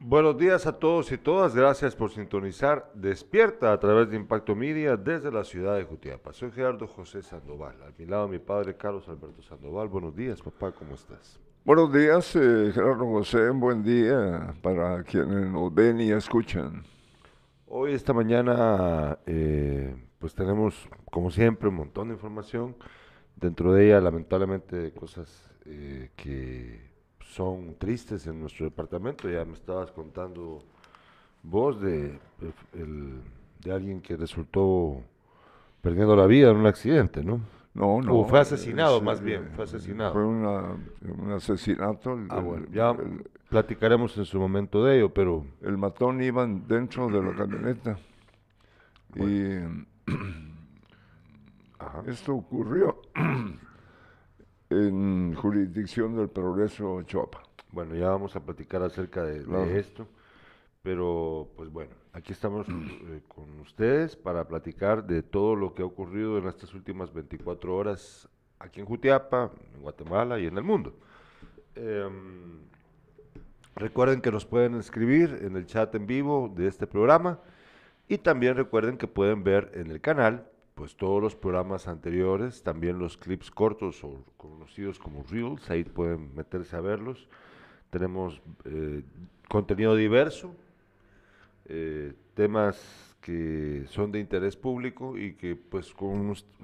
Buenos días a todos y todas. Gracias por sintonizar Despierta a través de Impacto Media desde la ciudad de Jutiapa. Soy Gerardo José Sandoval. A mi lado mi padre Carlos Alberto Sandoval. Buenos días, papá. ¿Cómo estás? Buenos días, eh, Gerardo José. Buen día para quienes nos ven y escuchan. Hoy, esta mañana, eh, pues tenemos, como siempre, un montón de información. Dentro de ella, lamentablemente, cosas eh, que son tristes en nuestro departamento. Ya me estabas contando vos de, el- de alguien que resultó perdiendo la vida en un accidente, ¿no? No, no. O fue asesinado, es, más bien, fue asesinado. Fue una- un asesinato. El, Ah, bueno, ya el- platicaremos en su momento de ello, pero el matón iba dentro de la camioneta. Y ajá, esto ocurrió en jurisdicción del Progreso Choapa. bueno, ya vamos a platicar acerca de, esto, pero pues bueno, aquí estamos eh, con ustedes para platicar de todo lo que ha ocurrido en estas últimas 24 horas aquí en Jutiapa, en Guatemala y en el mundo. Em, recuerden que nos pueden escribir en el chat en vivo de este programa y también recuerden que pueden ver en el canal pues todos los programas anteriores, también los clips cortos o conocidos como Reels, ahí pueden meterse a verlos. Tenemos eh, contenido diverso, eh, temas que son de interés público y que pues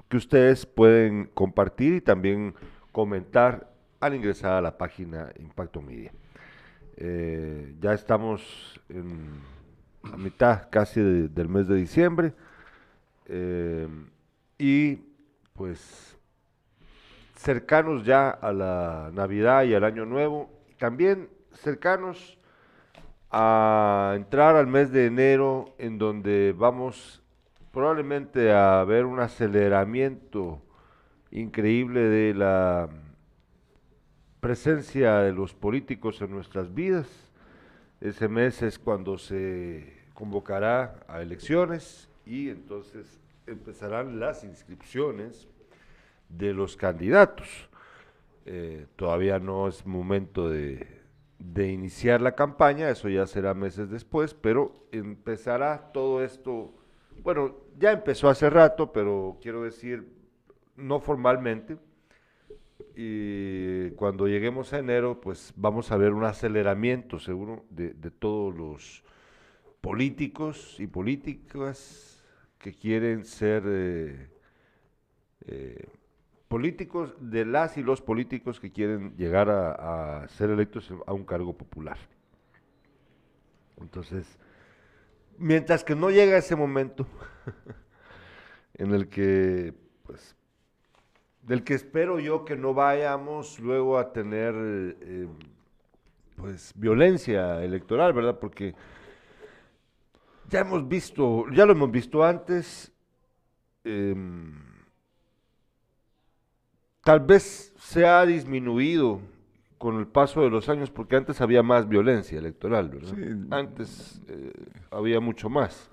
que ustedes pueden compartir y también comentar al ingresar a la página Impacto Media. Eh, ya estamos en a mitad casi de- del mes de diciembre eh, y pues cercanos ya a la Navidad y al Año Nuevo, también cercanos a entrar al mes de enero en donde vamos probablemente a ver un aceleramiento increíble de la presencia de los políticos en nuestras vidas. Ese mes es cuando se convocará a elecciones y entonces empezarán las inscripciones de los candidatos. Eh, todavía no es momento de, de iniciar la campaña, eso ya será meses después, pero empezará todo esto, bueno, ya empezó hace rato, pero quiero decir, no formalmente, y cuando lleguemos a enero, pues vamos a ver un aceleramiento seguro de, de todos los políticos y políticas que quieren ser eh, eh, políticos, de las y los políticos que quieren llegar a, ser electos a un cargo popular. Entonces, mientras que no llega ese momento en el que, pues, del que espero yo que no vayamos luego a tener, eh, pues, violencia electoral, ¿verdad? Porque ya hemos visto, ya lo hemos visto antes, em, tal vez se ha disminuido con el paso de los años, porque antes había más violencia electoral, ¿verdad? Sí. Antes eh, había mucho más.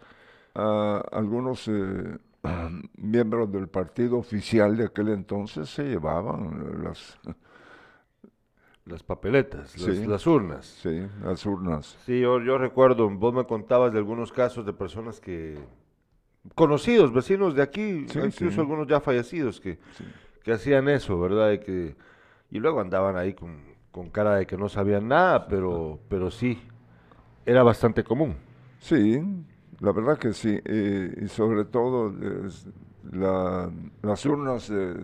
Algunos eh, miembros del partido oficial de aquel entonces se llevaban las, Las papeletas, las, Sí. las urnas. sí, las urnas. Sí, yo, yo recuerdo, vos me contabas de algunos casos de personas que, conocidos, vecinos de aquí, Sí, incluso sí. algunos ya fallecidos, que, que hacían eso, ¿verdad? Y, que, y luego andaban ahí con, con cara de que no sabían nada, pero, pero sí, era bastante común. Sí, la verdad que sí, eh, y sobre todo la- las urnas de,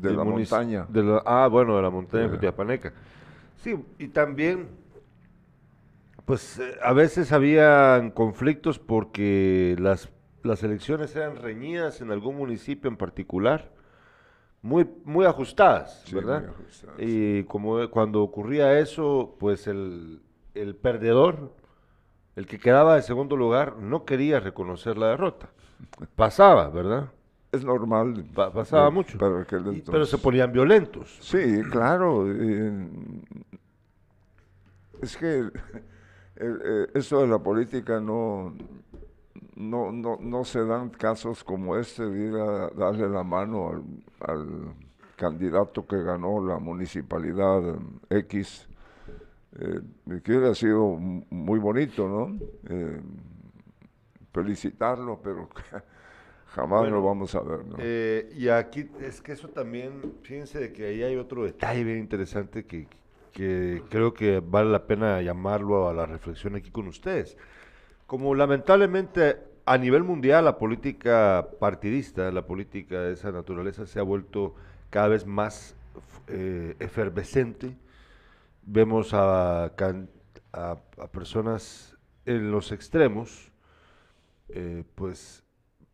de la montaña. de la- ah, bueno, de la montaña de Sí. Cutiapaneca. Sí, y también, pues eh, a veces habían conflictos porque las, las elecciones eran reñidas en algún municipio en particular, muy, muy ajustadas, Sí, ¿verdad? muy ajustadas. Y como cuando ocurría eso, pues el, el perdedor, el que quedaba de segundo lugar, no quería reconocer la derrota. Pasaba, ¿verdad? Es normal. Pa- pasaba mucho. para aquel Y- pero se ponían violentos. Sí, claro. eh, es que eh, eh, esto de la política no, no, no, no se dan casos como este de ir a darle la mano al, al candidato que ganó la municipalidad X eh, que hubiera sido muy bonito, ¿no? Eh, felicitarlo, pero jamás lo vamos a ver, ¿no? Eh, y aquí es que eso también, fíjense de que ahí hay otro detalle bien interesante que, que creo que vale la pena llamarlo a la reflexión aquí con ustedes. Como lamentablemente a nivel mundial la política partidista, la política de esa naturaleza se ha vuelto cada vez más eh, efervescente. Vemos a, a, personas en los extremos, eh, pues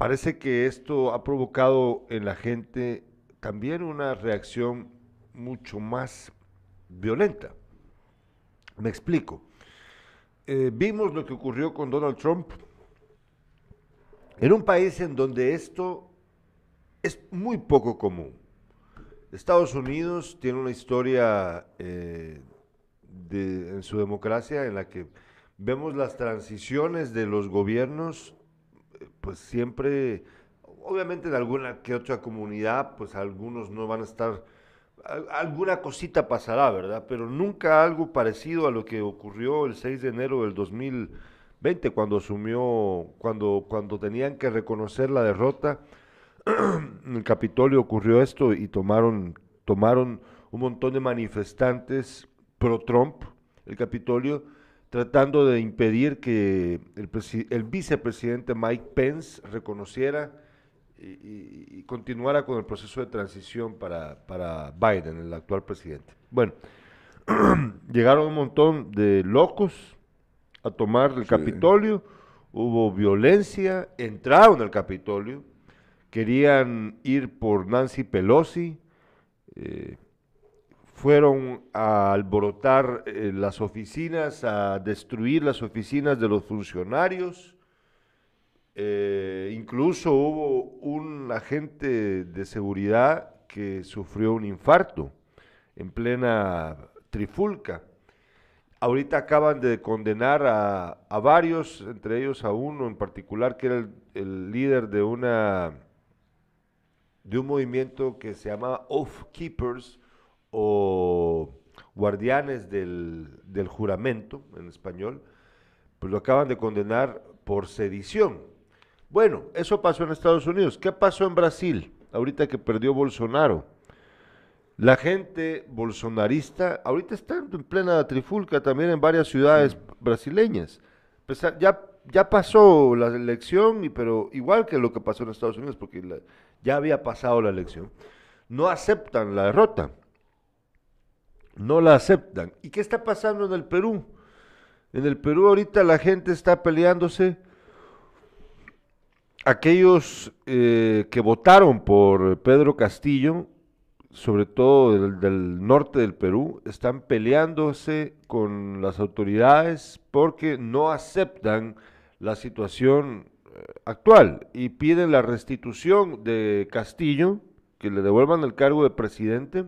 parece que esto ha provocado en la gente también una reacción mucho más violenta. Me explico. Eh, vimos lo que ocurrió con Donald Trump en un país en donde esto es muy poco común. Estados Unidos tiene una historia eh, en su democracia en la que vemos las transiciones de los gobiernos, pues siempre, obviamente en alguna que otra comunidad, pues algunos no van a estar, alguna cosita pasará, ¿verdad? Pero nunca algo parecido a lo que ocurrió el 6 de enero del 2000 cuando asumió, cuando, cuando tenían que reconocer la derrota, en el Capitolio ocurrió esto y tomaron, tomaron un montón de manifestantes pro-Trump el Capitolio, tratando de impedir que el, el vicepresidente Mike Pence reconociera y, y, continuara con el proceso de transición para, para Biden, el actual presidente. Bueno, llegaron un montón de locos a tomar el Capitolio, hubo violencia, entraron al Capitolio, querían ir por Nancy Pelosi, eh, fueron a alborotar eh, las oficinas, a destruir las oficinas de los funcionarios. Eh, incluso hubo un agente de seguridad que sufrió un infarto en plena trifulca. Ahorita acaban de condenar a, varios, entre ellos a uno en particular, que era el, líder de una de un movimiento que se llama Oath Keepers o guardianes del, del, juramento en español, pues lo acaban de condenar por sedición. Bueno, eso pasó en Estados Unidos. ¿Qué pasó en Brasil? Ahorita que perdió Bolsonaro. La gente bolsonarista ahorita está en plena trifulca también en varias ciudades brasileñas. Pues, ya, ya pasó la elección, pero igual que lo que pasó en Estados Unidos, porque ya había pasado la elección, no aceptan la derrota. No la aceptan. ¿Y qué está pasando en el Perú? En el Perú ahorita la gente está peleándose. Aquellos eh, que votaron por Pedro Castillo sobre todo del, norte del Perú, están peleándose con las autoridades porque no aceptan la situación eh, actual y piden la restitución de Castillo, que le devuelvan el cargo de presidente,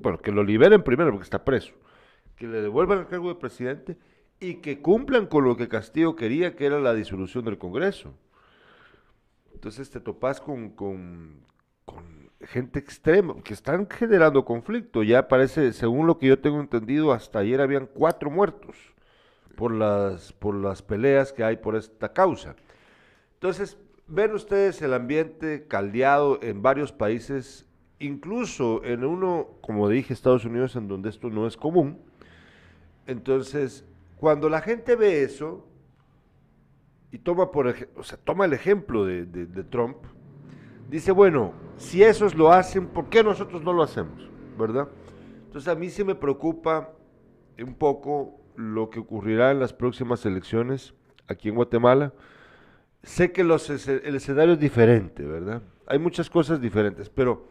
bueno, que lo liberen primero porque está preso, que le devuelvan el cargo de presidente y que cumplan con lo que Castillo quería, que era la disolución del Congreso. Entonces te topas con, con, gente extrema, que están generando conflicto. Ya parece, según lo que yo tengo entendido, hasta ayer habían cuatro muertos por las, por las peleas que hay por esta causa. Entonces, ven ustedes el ambiente caldeado en varios países, incluso en uno, como dije, Estados Unidos, en donde esto no es común. Entonces, cuando la gente ve eso, y toma, o sea, toma el ejemplo de, Trump, dice, bueno, si esos lo hacen, ¿por qué nosotros no lo hacemos? ¿Verdad? Entonces a mí sí me preocupa un poco lo que ocurrirá en las próximas elecciones aquí en Guatemala. Sé que el escenario es diferente, ¿verdad? Hay muchas cosas diferentes, pero...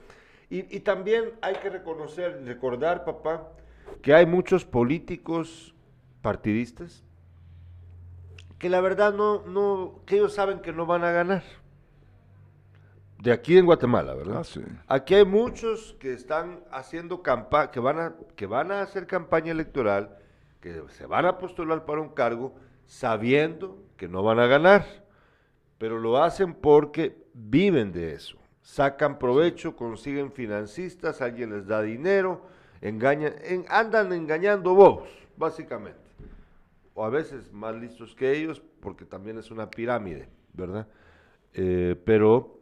Y, y también hay que reconocer, recordar, papá, que hay muchos políticos partidistas que la verdad no, no, que ellos saben que no van a ganar. De aquí en Guatemala, ¿verdad? Ah, aquí hay muchos que están haciendo campaña, que van a, que van a hacer campaña electoral, que se van a postular para un cargo, sabiendo que no van a ganar, pero lo hacen porque viven de eso, sacan provecho, consiguen financistas, alguien les da dinero, engañan, andan engañando vos, básicamente. O a veces más listos que ellos, porque también es una pirámide, ¿verdad? Eh, pero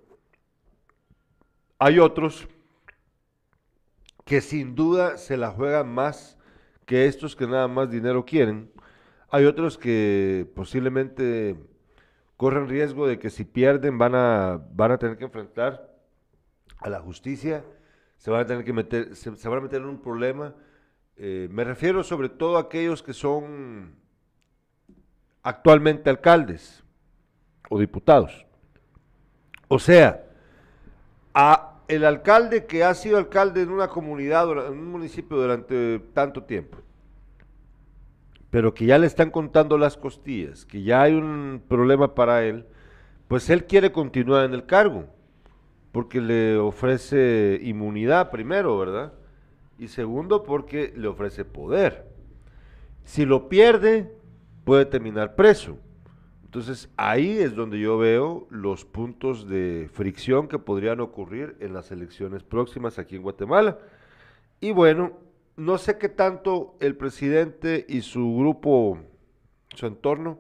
hay otros que sin duda se la juegan más que estos que nada más dinero quieren. Hay otros que posiblemente corren riesgo de que si pierden van a, van a tener que enfrentar a la justicia, se van a tener que meter, se, van a meter en un problema. Eh, me refiero sobre todo a aquellos que son actualmente alcaldes o diputados. O sea, a el alcalde que ha sido alcalde en una comunidad, en un municipio durante tanto tiempo, pero que ya le están contando las costillas, que ya hay un problema para él, pues él quiere continuar en el cargo, porque le ofrece inmunidad primero, ¿verdad? Y segundo, porque le ofrece poder. Si lo pierde, puede terminar preso. Entonces ahí es donde yo veo los puntos de fricción que podrían ocurrir en las elecciones próximas aquí en Guatemala. Y bueno, no sé qué tanto el presidente y su grupo, su entorno,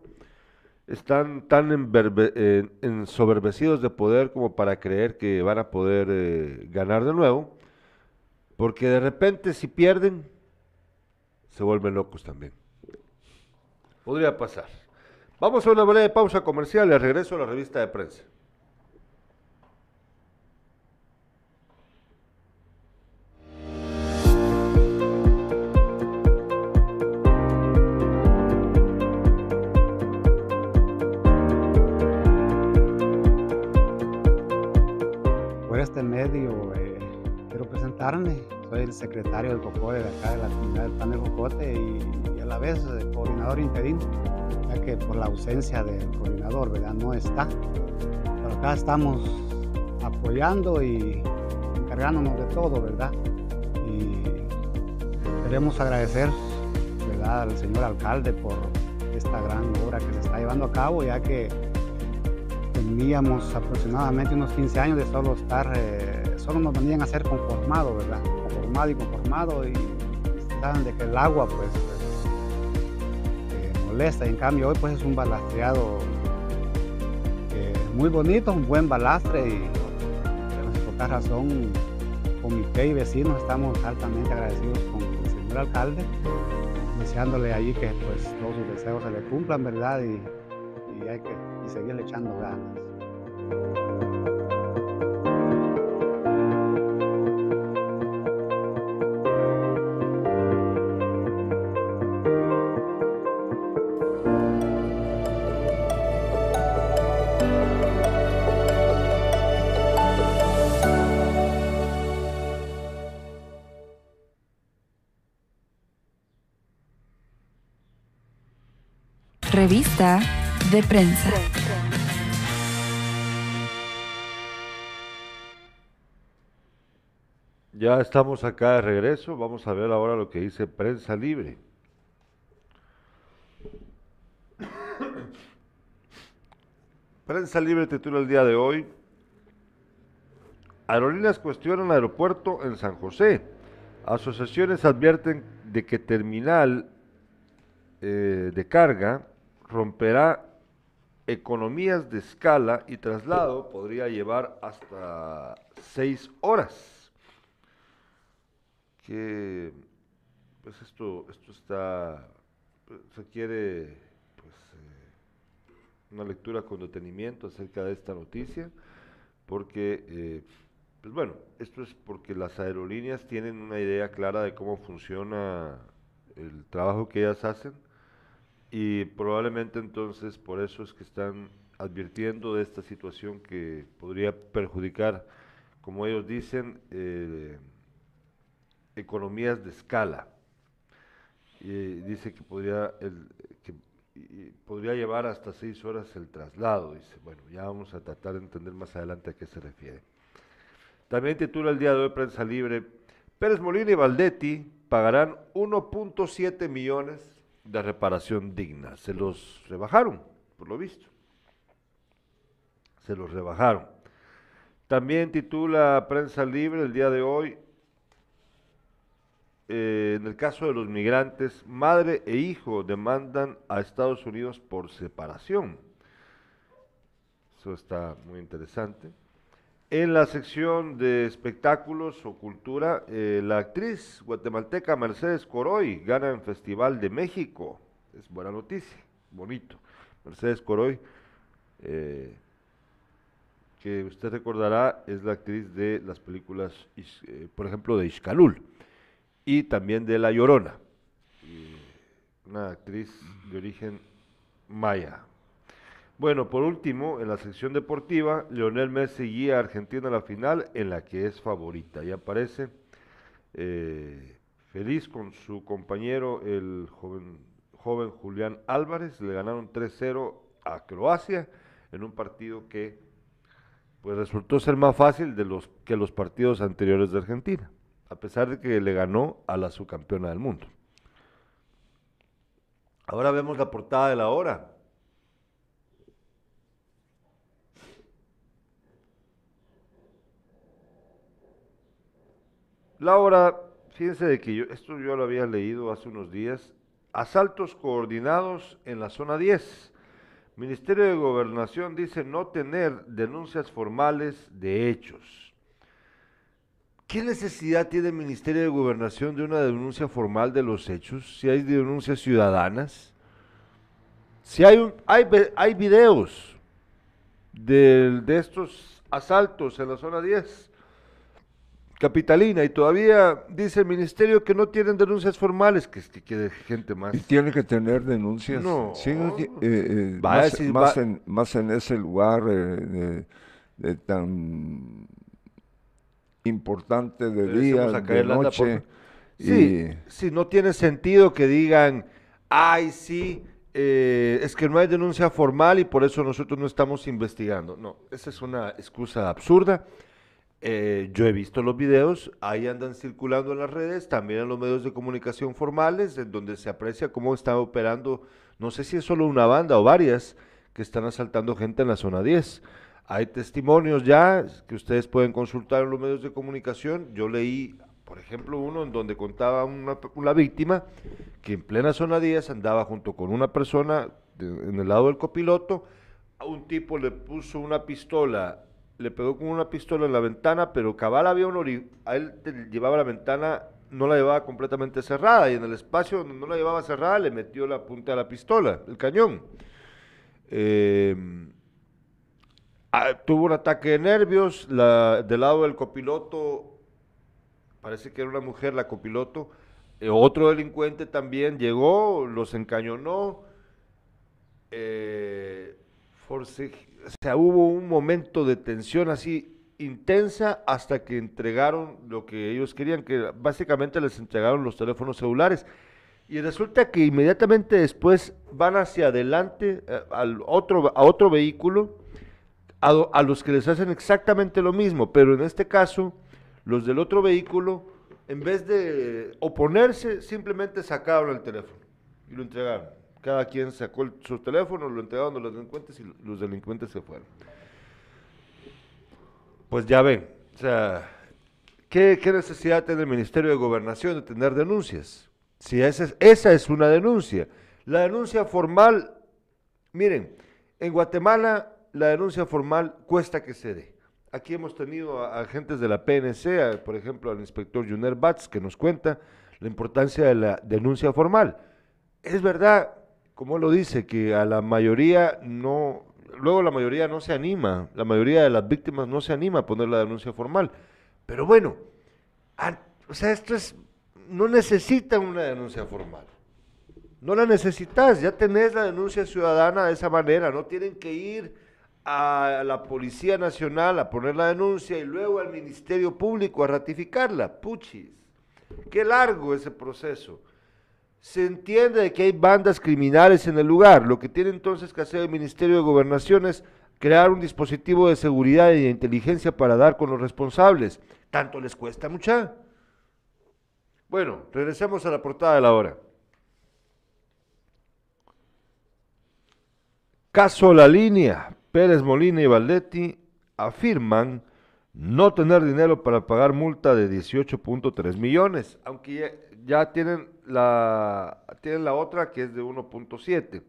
están tan eh, ensoberbecidos de poder como para creer que van a poder eh, ganar de nuevo, porque de repente si pierden, se vuelven locos también. Podría pasar. Vamos a una breve pausa comercial y regreso a la revista de prensa. Este medio eh, quiero presentarme. Soy el secretario del COCODE de acá de la comunidad del Pan de Jocote y, a la vez eh, coordinador interino ya que por la ausencia del coordinador, ¿verdad? No está. Pero acá estamos apoyando y encargándonos de todo, ¿verdad? Y queremos agradecer, ¿verdad? Al señor alcalde por esta gran obra que se está llevando a cabo, ya que teníamos aproximadamente unos 15 años de solo estar, eh, solo nos venían a ser conformado, ¿verdad? Conformado y conformado y saben de que el agua pues en cambio hoy pues es un balastreado eh, muy bonito, un buen balastre y por esta razón comité y vecinos estamos altamente agradecidos con el señor alcalde, deseándole allí que pues todos sus deseos se le cumplan, ¿verdad? Y, hay que y seguirle echando ganas. Revista de prensa. Ya estamos acá de regreso. Vamos a ver ahora lo que dice Prensa Libre. Prensa Libre titula el día de hoy. Aerolíneas cuestionan aeropuerto en San José. Asociaciones advierten de que terminal eh, de carga romperá economías de escala y traslado podría llevar hasta seis horas. Que pues esto, esto está, se quiere pues, eh, una lectura con detenimiento acerca de esta noticia, porque eh, pues bueno, esto es porque las aerolíneas tienen una idea clara de cómo funciona el trabajo que ellas hacen y probablemente entonces por eso es que están advirtiendo de esta situación que podría perjudicar, como ellos dicen, eh, economías de escala. Y dice que podría, que podría llevar hasta seis horas el traslado. Dice, bueno, ya vamos a tratar de entender más adelante a qué se refiere. También titula el día de hoy Prensa Libre, Pérez Molina y Valdetti pagarán 1.7 millones de reparación digna. Se los rebajaron, por lo visto. Se los rebajaron. También titula Prensa Libre el día de hoy, eh, en el caso de los migrantes, madre e hijo demandan a Estados Unidos por separación. Eso está muy interesante. En la sección de espectáculos o cultura, eh, la actriz guatemalteca Mercedes Coroy gana en Festival de México. Es buena noticia, bonito. Mercedes Coroy, eh, que usted recordará, es la actriz de las películas, por ejemplo, de Ixcalul y también de La Llorona. una actriz de origen maya. Bueno, por último, en la sección deportiva, Leonel Messi guía a Argentina a la final en la que es favorita. Y aparece eh, feliz con su compañero, el joven, joven Julián Álvarez. Le ganaron 3-0 a Croacia en un partido que pues resultó ser más fácil de los que los partidos anteriores de Argentina, a pesar de que le ganó a la subcampeona del mundo. Ahora vemos la portada de la hora. La hora, fíjense de que yo, esto yo lo había leído hace unos días, asaltos coordinados en la zona 10. Ministerio de Gobernación dice no tener denuncias formales de hechos. ¿Qué necesidad tiene el Ministerio de Gobernación de una denuncia formal de los hechos si hay denuncias ciudadanas? Si hay, un, hay, hay videos de, de estos asaltos en la zona 10 capitalina y todavía dice el ministerio que no tienen denuncias formales, que, que quede gente más. Y tiene que tener denuncias. No. Sí, eh, eh, más, más, en, más, en, ese lugar eh, tan importante de día, de noche. Sí, sí, no tiene sentido que digan, ay, sí, es que no hay denuncia formal y por eso nosotros no estamos investigando. No, esa es una excusa absurda. Eh, yo he visto los videos, ahí andan circulando en las redes, también en los medios de comunicación formales, en donde se aprecia cómo está operando, no sé si es solo una banda o varias, que están asaltando gente en la zona 10. Hay testimonios ya que ustedes pueden consultar en los medios de comunicación. Yo leí, por ejemplo, uno en donde contaba una, una víctima que en plena zona 10 andaba junto con una persona en el lado del copiloto, a un tipo le puso una pistola le pegó con una pistola en la ventana, pero cabal había un a él llevaba la ventana, no la llevaba completamente cerrada, y en el espacio donde no la llevaba cerrada le metió la punta de la pistola, el cañón. Em, ah, tuvo un ataque de nervios, del lado del copiloto, parece que era una mujer la copiloto, eh, otro delincuente también llegó, los encañonó, eh, o sea, hubo un momento de tensión así intensa hasta que entregaron lo que ellos querían, que básicamente les entregaron los teléfonos celulares. Y resulta que inmediatamente después van hacia adelante eh, al otro, a otro vehículo, a, los que les hacen exactamente lo mismo, pero en este caso, los del otro vehículo, en vez de oponerse, simplemente sacaron el teléfono y lo entregaron. Cada quien sacó su teléfono, lo entregaron a los delincuentes y los delincuentes se fueron. Pues ya ven, o sea, ¿qué, necesidad tiene el Ministerio de Gobernación de tener denuncias? Si esa es, esa es una denuncia. La denuncia formal, miren, en Guatemala la denuncia formal cuesta que se dé. Aquí hemos tenido a agentes de la PNC, por ejemplo, al inspector Juner Batz, que nos cuenta la importancia de la denuncia formal. Es verdad, como lo dice, que a la mayoría no, luego la mayoría no se anima, la mayoría de las víctimas no se anima a poner la denuncia formal. Pero bueno, o sea, esto es, no necesitan una denuncia formal. No la necesitas, ya tenés la denuncia ciudadana de esa manera, no tienen que ir a la Policía Nacional a poner la denuncia y luego al Ministerio Público a ratificarla. Puchis, qué largo ese proceso se entiende que hay bandas criminales en el lugar. Lo que tiene entonces que hacer el Ministerio de Gobernación es crear un dispositivo de seguridad y de inteligencia para dar con los responsables. ¿Tanto les cuesta mucha? Bueno, regresemos a la portada de la hora. Caso La Línea. Pérez Molina y Valdetti afirman no tener dinero para pagar multa de 18.3 millones, aunque ya, tienen, la, tienen la otra que es de 1.7.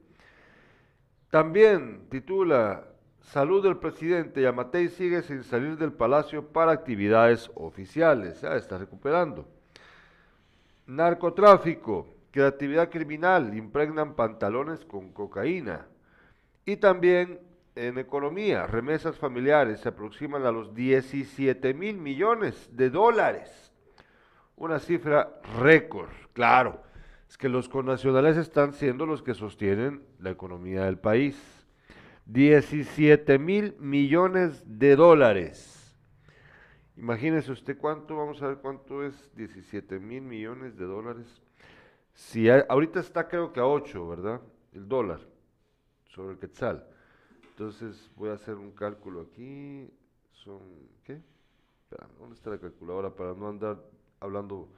También titula Salud del presidente Yamatei sigue sin salir del palacio para actividades oficiales. Ya está recuperando. Narcotráfico, creatividad criminal, impregnan pantalones con cocaína. Y también en economía, remesas familiares se aproximan a los 17 mil millones de dólares. Una cifra récord, claro. Es que los connacionales están siendo los que sostienen la economía del país. 17 mil millones de dólares. Imagínese usted cuánto, vamos a ver cuánto es 17 mil millones de dólares. Si ahorita está creo que a 8, ¿verdad? El dólar sobre el quetzal. Entonces voy a hacer un cálculo aquí. Son, ¿qué? ¿dónde está la calculadora? Para no andar hablando,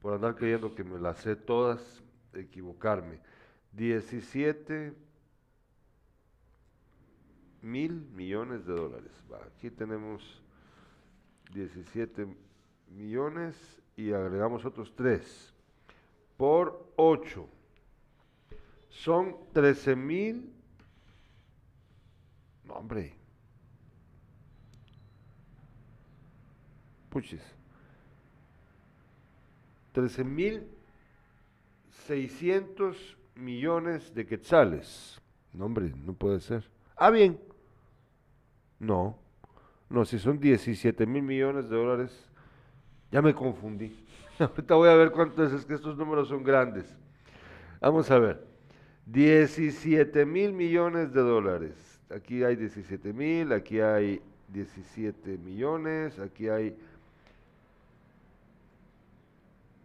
por andar creyendo que me las sé todas, equivocarme. 17 mil millones de dólares. aquí tenemos 17 millones y agregamos otros 3 por 8. Son 13 mil hombre. Puchis. 13 mil 600 millones de quetzales. No, hombre, no puede ser. Ah, bien. No. No, si son 17 mil millones de dólares, ya me confundí. Ahorita voy a ver cuánto es, que estos números son grandes. Vamos a ver. 17 mil millones de dólares aquí hay 17 mil, aquí hay 17 millones, aquí hay,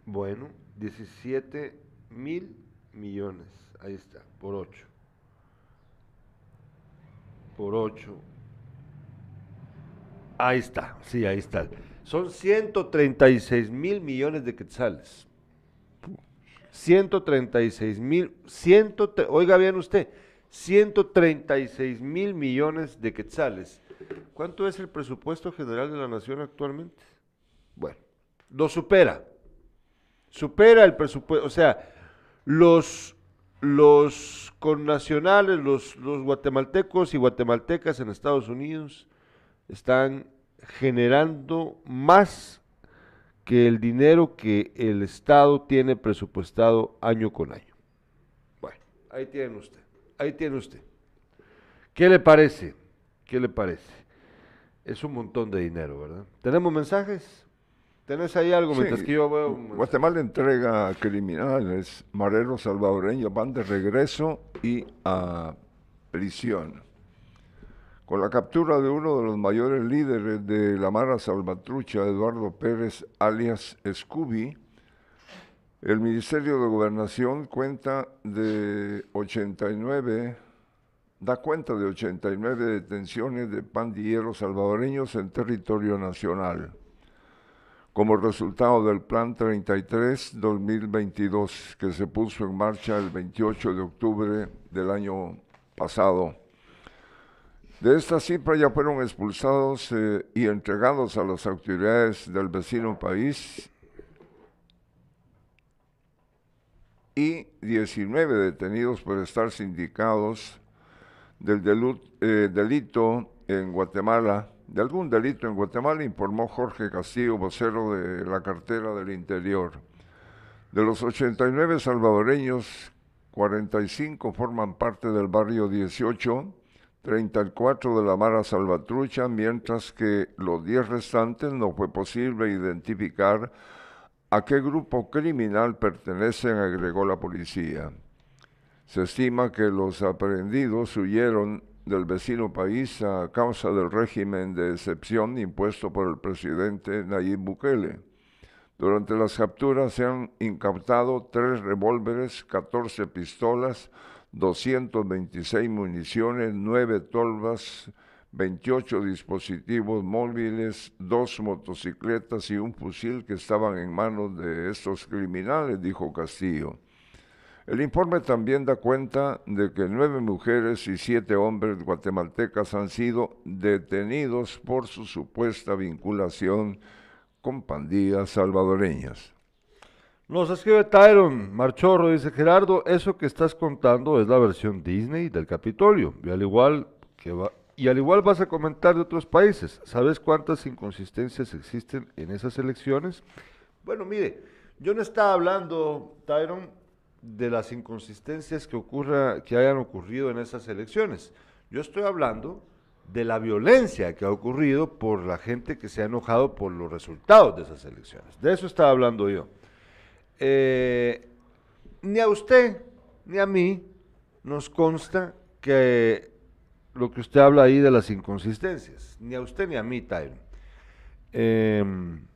bueno, 17 mil millones, ahí está, por 8. Por 8. Ahí está, sí, ahí está. Son 136 mil millones de quetzales. 136 mil, oiga bien usted, 136 mil millones de quetzales. ¿Cuánto es el presupuesto general de la nación actualmente? Bueno, lo supera. Supera el presupuesto, o sea, los, los connacionales, los, los guatemaltecos y guatemaltecas en Estados Unidos están generando más que el dinero que el Estado tiene presupuestado año con año. Bueno, ahí tienen ustedes. Ahí tiene usted. ¿Qué le parece? ¿Qué le parece? Es un montón de dinero, ¿verdad? ¿Tenemos mensajes? ¿Tenés ahí algo mientras que yo veo? Guatemala entrega criminales, mareros salvadoreños van de regreso y a prisión. Con la captura de uno de los mayores líderes de la Mara Salvatrucha, Eduardo Pérez, alias Scooby, el Ministerio de Gobernación cuenta de 89, da cuenta de 89 detenciones de pandilleros salvadoreños en territorio nacional, como resultado del Plan 33-2022 que se puso en marcha el 28 de octubre del año pasado. De esta cifra ya fueron expulsados eh, y entregados a las autoridades del vecino país y 19 detenidos por estar sindicados del eh, delito en Guatemala, de algún delito en Guatemala, informó Jorge Castillo, vocero de la cartera del Interior. De los 89 salvadoreños, 45 forman parte del barrio 18, 34 de la Mara Salvatrucha, mientras que los 10 restantes no fue posible identificar ¿A qué grupo criminal pertenecen? agregó la policía. Se estima que los aprehendidos huyeron del vecino país a causa del régimen de excepción impuesto por el presidente Nayib Bukele. Durante las capturas se han incautado tres revólveres, 14 pistolas, 226 municiones, nueve tolvas, 28 dispositivos móviles, dos motocicletas y un fusil que estaban en manos de estos criminales, dijo Castillo. El informe también da cuenta de que nueve mujeres y siete hombres guatemaltecas han sido detenidos por su supuesta vinculación con pandillas salvadoreñas. Nos escribe Tyron Marchorro, dice Gerardo, eso que estás contando es la versión Disney del Capitolio, y al igual que va, y al igual vas a comentar de otros países. ¿Sabes cuántas inconsistencias existen en esas elecciones? Bueno, mire, yo no estaba hablando, Tyron, de las inconsistencias que ocurra, que hayan ocurrido en esas elecciones. Yo estoy hablando de la violencia que ha ocurrido por la gente que se ha enojado por los resultados de esas elecciones. De eso estaba hablando yo. Eh, ni a usted ni a mí nos consta que lo que usted habla ahí de las inconsistencias, ni a usted ni a mí, Tyron. Em,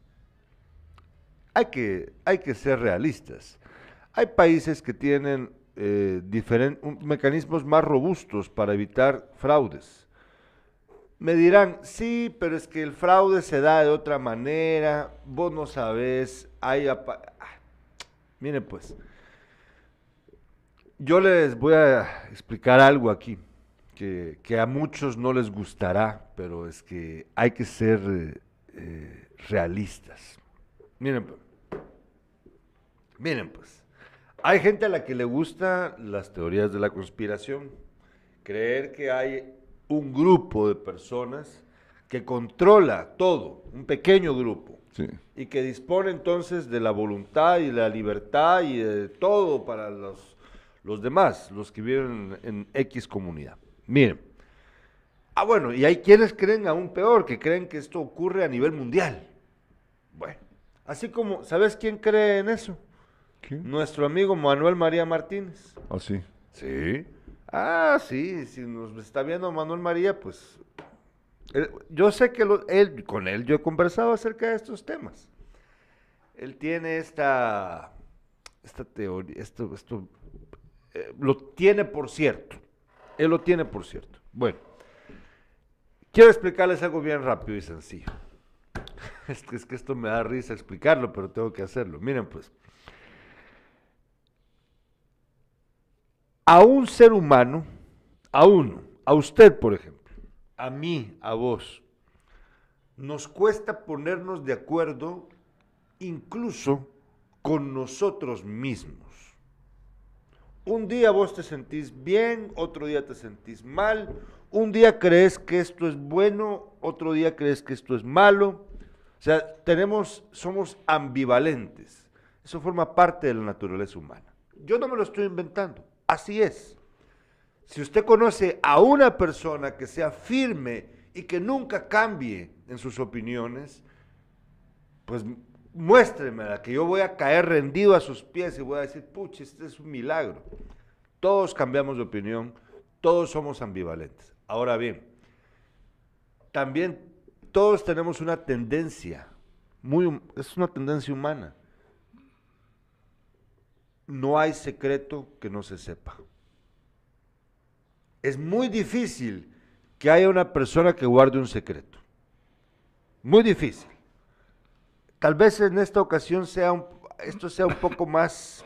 hay, que, hay que ser realistas. Hay países que tienen eh, mecanismos más robustos para evitar fraudes. Me dirán, sí, pero es que el fraude se da de otra manera, vos no sabés, hay... Miren pues, yo les voy a explicar algo aquí que, a muchos no les gustará, pero es que hay que ser eh, eh, realistas. Miren, pues, miren pues, hay gente a la que le gustan las teorías de la conspiración, creer que hay un grupo de personas que controla todo, un pequeño grupo, y que dispone entonces de la voluntad y la libertad y de todo para los, los demás, los que viven en X comunidad. Miren, ah bueno, y hay quienes creen aún peor, que creen que esto ocurre a nivel mundial. Bueno, así como, ¿sabes quién cree en eso? Nuestro amigo Manuel María Martínez. ¿Ah, sí? Sí. Ah, sí, si nos está viendo Manuel María, pues yo sé que él, con él yo he conversado acerca de estos temas. Él tiene esta, esta teoría, esto, esto eh, lo tiene por cierto. Él lo tiene por cierto. Bueno, quiero explicarles algo bien rápido y sencillo. Es que, es que esto me da risa explicarlo, pero tengo que hacerlo. Miren pues. A un ser humano, a uno, a usted por ejemplo, a mí, a vos, nos cuesta ponernos de acuerdo incluso con nosotros mismos. Un día vos te sentís bien, otro día te sentís mal, un día crees que esto es bueno, otro día crees que esto es malo. O sea, tenemos, somos ambivalentes. Eso forma parte de la naturaleza humana. Yo no me lo estoy inventando, así es. Si usted conoce a una persona que sea firme y que nunca cambie en sus opiniones, pues muéstremela, que yo voy a caer rendido a sus pies y voy a decir, pucha, este es un milagro. Todos cambiamos de opinión, todos somos ambivalentes. Ahora bien, también todos tenemos una tendencia, muy, es una tendencia humana. No hay secreto que no se sepa es muy difícil que haya una persona que guarde un secreto. Muy difícil. Tal vez en esta ocasión sea esto sea un poco más,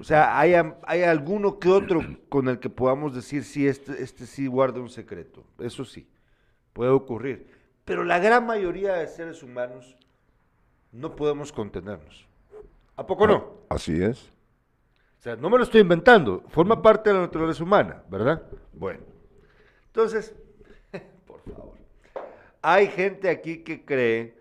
o sea, hay, hay alguno que otro con el que podamos decir, sí, este, este sí guarda un secreto. Eso sí, puede ocurrir. Pero la gran mayoría de seres humanos no podemos contenernos. ¿A poco no? Así es sea, no me lo estoy inventando, forma parte de la naturaleza humana, ¿verdad? Bueno, entonces, por favor, hay gente aquí que cree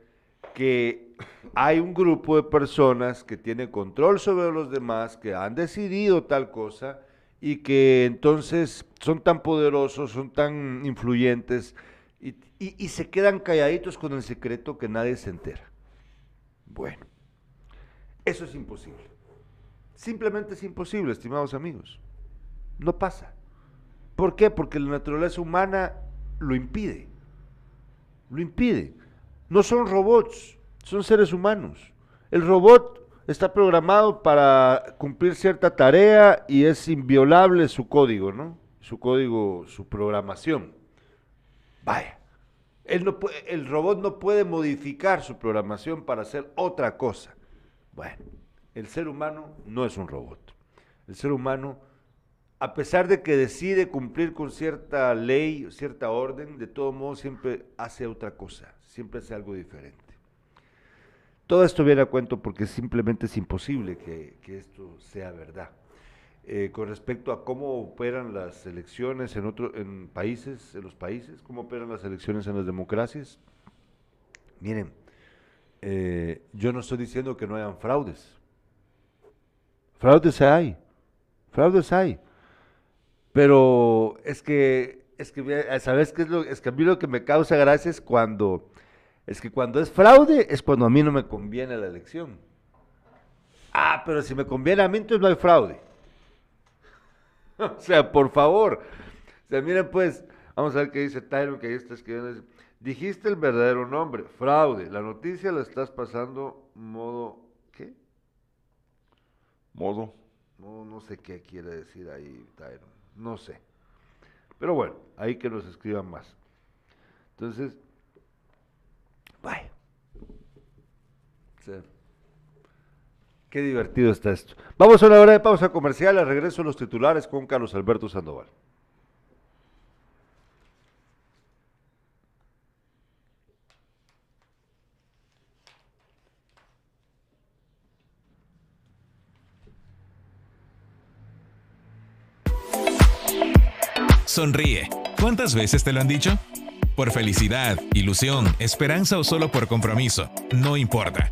que hay un grupo de personas que tiene control sobre los demás, que han decidido tal cosa y que entonces son tan poderosos, son tan influyentes y, y se quedan calladitos con el secreto que nadie se entera. Bueno, eso es imposible. Simplemente es imposible, estimados amigos. No pasa. ¿Por qué? Porque la naturaleza humana lo impide. Lo impide. No son robots, son seres humanos. El robot está programado para cumplir cierta tarea y es inviolable su código, ¿no? Su código, su programación. Vaya. el robot no puede modificar su programación para hacer otra cosa. Bueno, el ser humano no es un robot. El ser humano, a pesar de que decide cumplir con cierta ley, cierta orden, de todo modo siempre hace otra cosa, siempre hace algo diferente. Todo esto viene a cuento porque simplemente es imposible que, esto sea verdad. Eh, con respecto a cómo operan las elecciones en, otros en países, en los países, cómo operan las elecciones en las democracias, miren, eh, yo no estoy diciendo que no hayan fraudes. Fraudes hay, fraudes hay. Pero es que, es que, ¿sabes qué es lo? Es que a mí lo que me causa gracia es cuando es que cuando es fraude es cuando a mí no me conviene la elección. Ah, pero si me conviene a mí, entonces no hay fraude. o sea, por favor. O sea, miren pues, vamos a ver qué dice Tyron, que ahí está escribiendo. Dijiste el verdadero nombre, fraude. La noticia la estás pasando modo, ¿qué? Modo. No, no sé qué quiere decir ahí Tyron. No sé. Pero bueno, ahí que nos escriban más. Entonces, Qué divertido está esto. Vamos a una hora de pausa comercial. Al regreso los titulares con Carlos Alberto Sandoval. Sonríe. ¿Cuántas veces te lo han dicho? Por felicidad, ilusión, esperanza o solo por compromiso, no importa.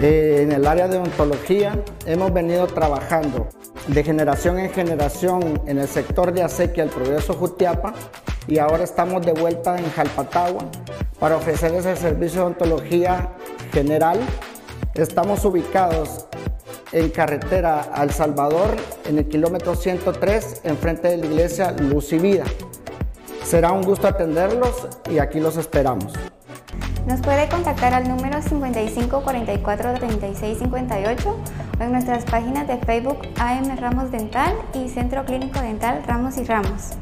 eh, en el área de ontología hemos venido trabajando de generación en generación en el sector de acequia el progreso Jutiapa y ahora estamos de vuelta en Jalpatagua para ofrecer ese servicio de ontología general. Estamos ubicados en carretera al Salvador en el kilómetro 103 enfrente de la iglesia Luz y Vida. Será un gusto atenderlos y aquí los esperamos. Nos puede contactar al número 55 44 36 58 o en nuestras páginas de Facebook AM Ramos Dental y Centro Clínico Dental Ramos y Ramos.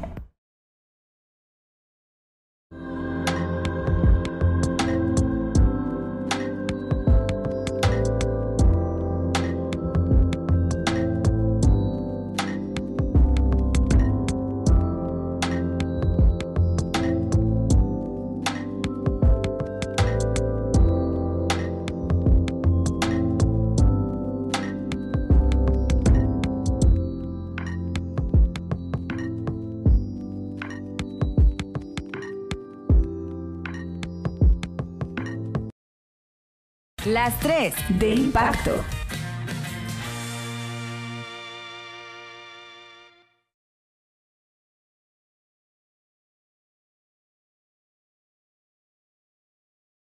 Las tres de impacto.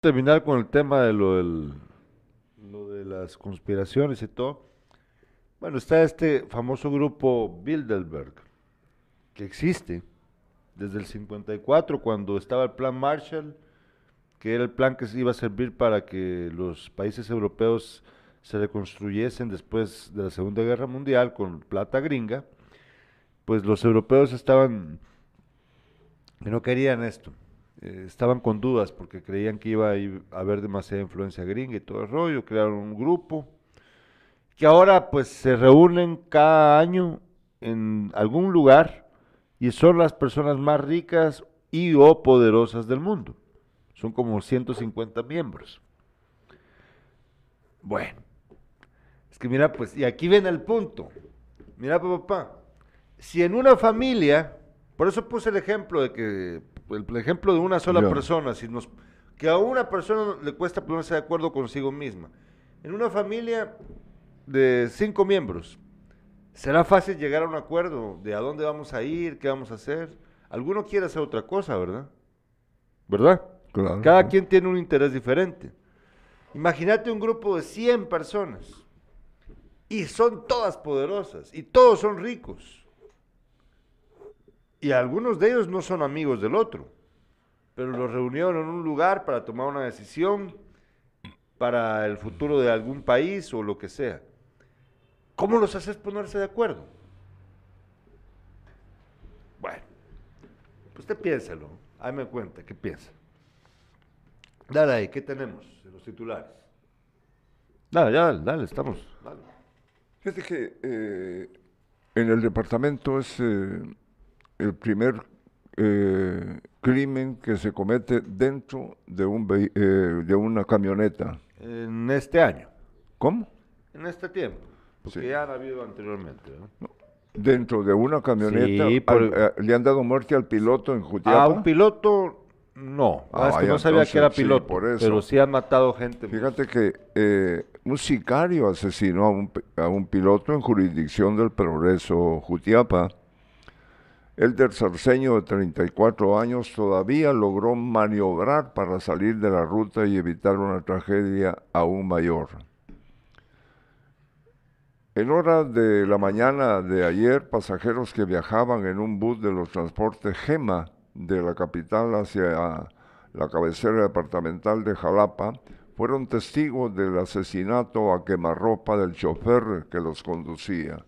Terminar con el tema de lo, del, lo de las conspiraciones y todo. Bueno, está este famoso grupo Bilderberg, que existe desde el 54, cuando estaba el plan Marshall que era el plan que iba a servir para que los países europeos se reconstruyesen después de la Segunda Guerra Mundial con plata gringa, pues los europeos estaban, no querían esto, eh, estaban con dudas porque creían que iba a, haber demasiada influencia gringa y todo el rollo, crearon un grupo que ahora pues se reúnen cada año en algún lugar y son las personas más ricas y o poderosas del mundo. Son como 150 miembros. Bueno, es que mira, pues, y aquí viene el punto. Mira, papá, si en una familia, por eso puse el ejemplo de que, el, ejemplo de una sola persona, si nos, que a una persona le cuesta ponerse de acuerdo consigo misma. En una familia de cinco miembros, será fácil llegar a un acuerdo de a dónde vamos a ir, qué vamos a hacer. Alguno quiere hacer otra cosa, ¿verdad? ¿Verdad? Cada quien tiene un interés diferente. Imagínate un grupo de 100 personas y son todas poderosas y todos son ricos. Y algunos de ellos no son amigos del otro. pero los reunieron en un lugar para tomar una decisión para el futuro de algún país o lo que sea. ¿Cómo los haces ponerse de acuerdo? Bueno, pues usted piénselo, hágame cuenta, ¿qué piensa? Dale ahí, ¿qué tenemos en los titulares? Dale, dale, dale, estamos. Dale. Fíjate que eh, en el departamento es eh, el primer eh, crimen que se comete dentro de, un eh, de una camioneta. En este año, ¿Cómo? en este tiempo, porque Sí. ya han habido anteriormente. ¿no? Dentro de una camioneta Sí, por- al- eh, le han dado muerte al piloto en Jutiapa. A un piloto, no. Ah, es que no sabía que era sí, piloto, por eso. pero sí han matado gente. Fíjate que eh, un sicario asesinó a un, a un piloto en jurisdicción del Progreso Jutiapa. El del Sarceño de 34 años todavía logró maniobrar para salir de la ruta y evitar una tragedia aún mayor. En horas de la mañana de ayer, pasajeros que viajaban en un bus de los transportes GEMA de la capital hacia la cabecera departamental de Jalapa fueron testigos del asesinato a quemarropa del chofer que los conducía.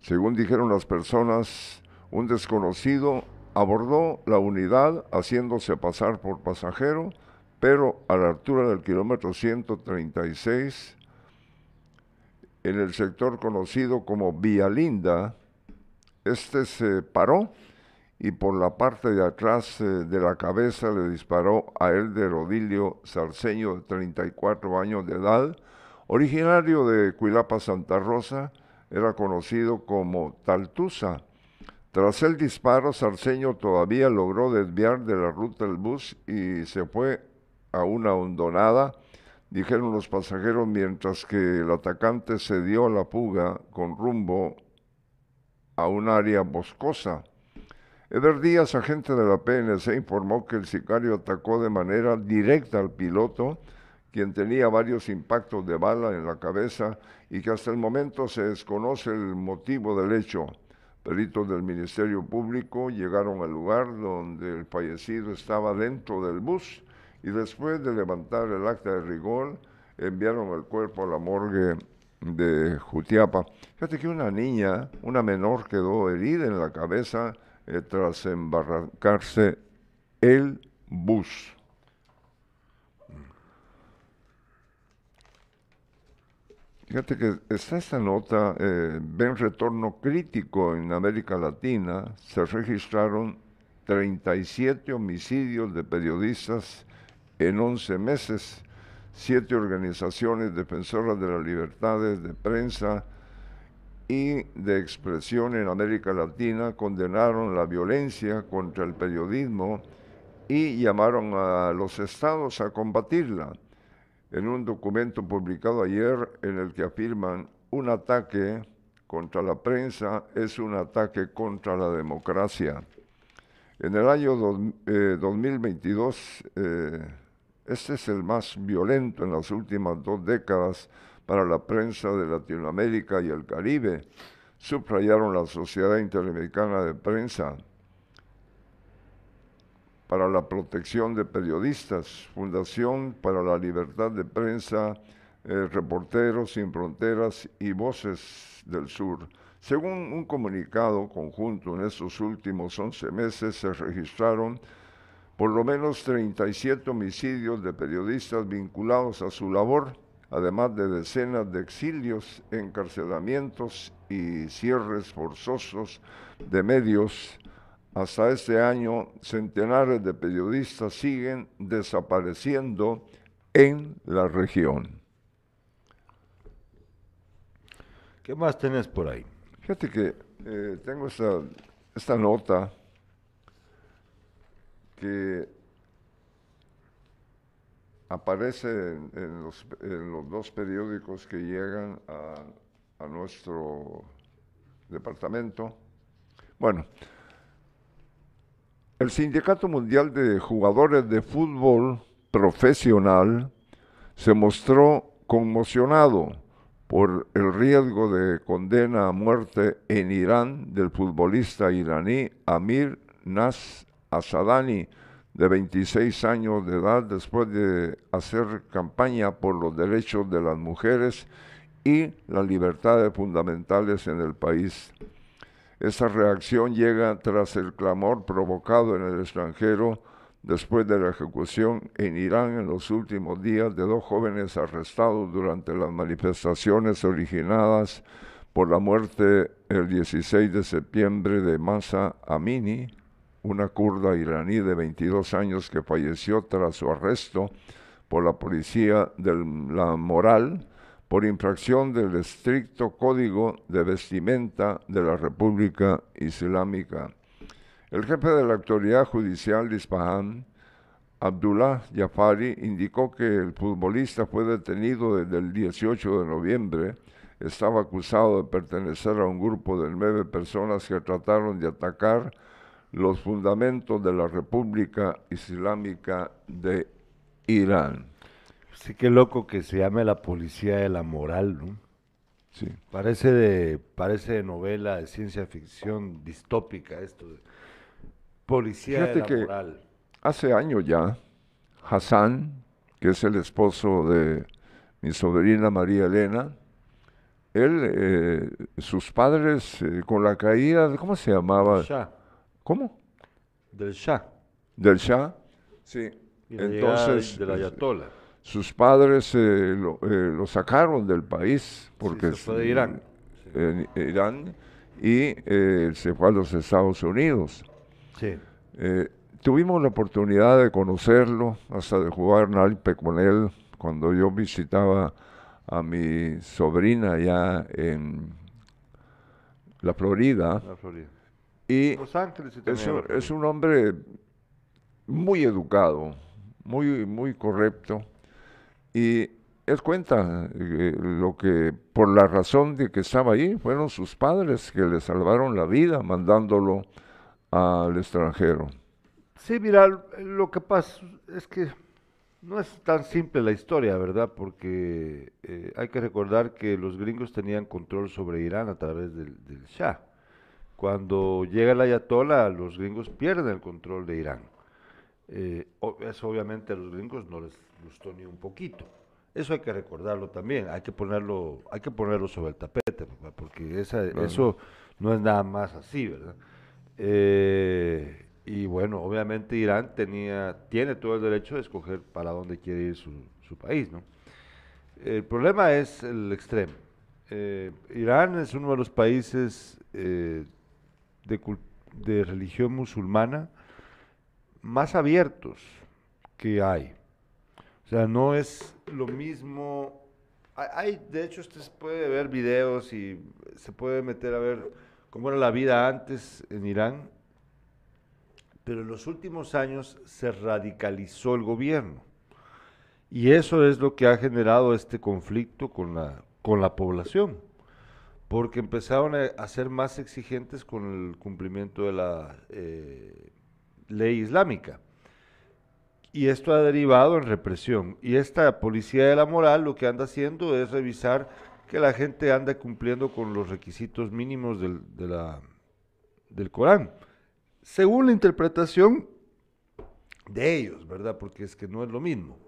Según dijeron las personas, un desconocido abordó la unidad haciéndose pasar por pasajero, pero a la altura del kilómetro 136 en el sector conocido como Vía Linda, este se paró y por la parte de atrás eh, de la cabeza le disparó a él de Rodilio Sarceño, de 34 años de edad, originario de Cuilapa, Santa Rosa, era conocido como Taltusa. Tras el disparo, Sarceño todavía logró desviar de la ruta del bus y se fue a una hondonada dijeron los pasajeros mientras que el atacante se dio a la fuga con rumbo a un área boscosa. Ever Díaz, agente de la PNC, informó que el sicario atacó de manera directa al piloto, quien tenía varios impactos de bala en la cabeza y que hasta el momento se desconoce el motivo del hecho. Peritos del Ministerio Público llegaron al lugar donde el fallecido estaba dentro del bus y después de levantar el acta de rigor enviaron el cuerpo a la morgue de Jutiapa. Fíjate que una niña, una menor, quedó herida en la cabeza eh, tras embarrancarse el bus. Fíjate que está esta nota, eh, ven retorno crítico en América Latina, se registraron 37 homicidios de periodistas en 11 meses, siete organizaciones defensoras de las libertades de prensa y de expresión en América Latina condenaron la violencia contra el periodismo y llamaron a los estados a combatirla en un documento publicado ayer en el que afirman un ataque contra la prensa es un ataque contra la democracia. En el año dos- eh, 2022, eh, este es el más violento en las últimas dos décadas para la prensa de Latinoamérica y el Caribe, subrayaron la Sociedad Interamericana de Prensa para la Protección de Periodistas, Fundación para la Libertad de Prensa, eh, Reporteros Sin Fronteras y Voces del Sur. Según un comunicado conjunto, en estos últimos 11 meses se registraron por lo menos 37 homicidios de periodistas vinculados a su labor, además de decenas de exilios, encarcelamientos y cierres forzosos de medios. Hasta este año, centenares de periodistas siguen desapareciendo en la región. ¿Qué más tenés por ahí? Fíjate que eh, tengo esta, esta nota que aparece en, los, en los dos periódicos que llegan a, a nuestro departamento. Bueno, el Sindicato Mundial de Jugadores de Fútbol Profesional se mostró conmocionado por el riesgo de condena a muerte en Irán del futbolista iraní Amir Nas Asadani, de 26 años de edad después de hacer campaña por los derechos de las mujeres y las libertades fundamentales en el país. Esa reacción llega tras el clamor provocado en el extranjero después de la ejecución en Irán en los últimos días de dos jóvenes arrestados durante las manifestaciones originadas por la muerte el 16 de septiembre de Masa Amini, una kurda iraní de 22 años que falleció tras su arresto por la policía de la moral por infracción del estricto código de vestimenta de la República Islámica. El jefe de la autoridad judicial de Isfahan, Abdullah Jafari, indicó que el futbolista fue detenido desde el 18 de noviembre. Estaba acusado de pertenecer a un grupo de nueve personas que trataron de atacar los fundamentos de la República Islámica de Irán. Sí, qué loco que se llame la policía de la moral, ¿no? Sí. Parece de, parece de novela de ciencia ficción distópica esto. De policía Fíjate de la que moral. hace años ya, Hassan, que es el esposo de mi sobrina María Elena, él, eh, sus padres, eh, con la caída, ¿cómo se llamaba? Shah, ¿Cómo? del Shah. Del Shah. Sí. Y la Entonces, del Ayatollah. sus padres eh, lo, eh, lo sacaron del país porque se fue de Irán. Sí. en Irán y eh, se fue a los Estados Unidos. Sí. Eh, tuvimos la oportunidad de conocerlo, hasta de jugar naipe con él cuando yo visitaba a mi sobrina allá en la Florida. La Florida. Y Los Ángeles y es un, es hombre muy educado, muy, muy correcto. Y él cuenta eh, lo que, por la razón de que estaba ahí, fueron sus padres que le salvaron la vida mandándolo al extranjero. Sí, mira, lo que pasa es que no es tan simple la historia, ¿verdad? Porque eh, hay que recordar que los gringos tenían control sobre Irán a través del, del Shah. Cuando llega el Ayatollah, los gringos pierden el control de Irán. Eh, eso obviamente a los gringos no les gustó ni un poquito. Eso hay que recordarlo también, hay que ponerlo, hay que ponerlo sobre el tapete, papá, porque esa- eso no es nada más así, ¿verdad? Eh, y bueno, obviamente Irán tenía, tiene todo el derecho de escoger para dónde quiere ir su, su país, ¿no? El problema es el extremo. Eh, Irán es uno de los países eh, de, religión musulmana más abiertos que hay. O sea, no es lo mismo. Hay, de hecho, usted puede ver videos y se puede meter a ver cómo era la vida antes en Irán, pero en los últimos años se radicalizó el gobierno. Y eso es lo que ha generado este conflicto con la, con la población, porque empezaron a, ser más exigentes con el cumplimiento de la eh, ley islámica. Y esto ha derivado en represión. Y esta policía de la moral lo que anda haciendo es revisar que la gente anda cumpliendo con los requisitos mínimos del, del Corán. Según la interpretación de ellos, ¿verdad? Porque es que no es lo mismo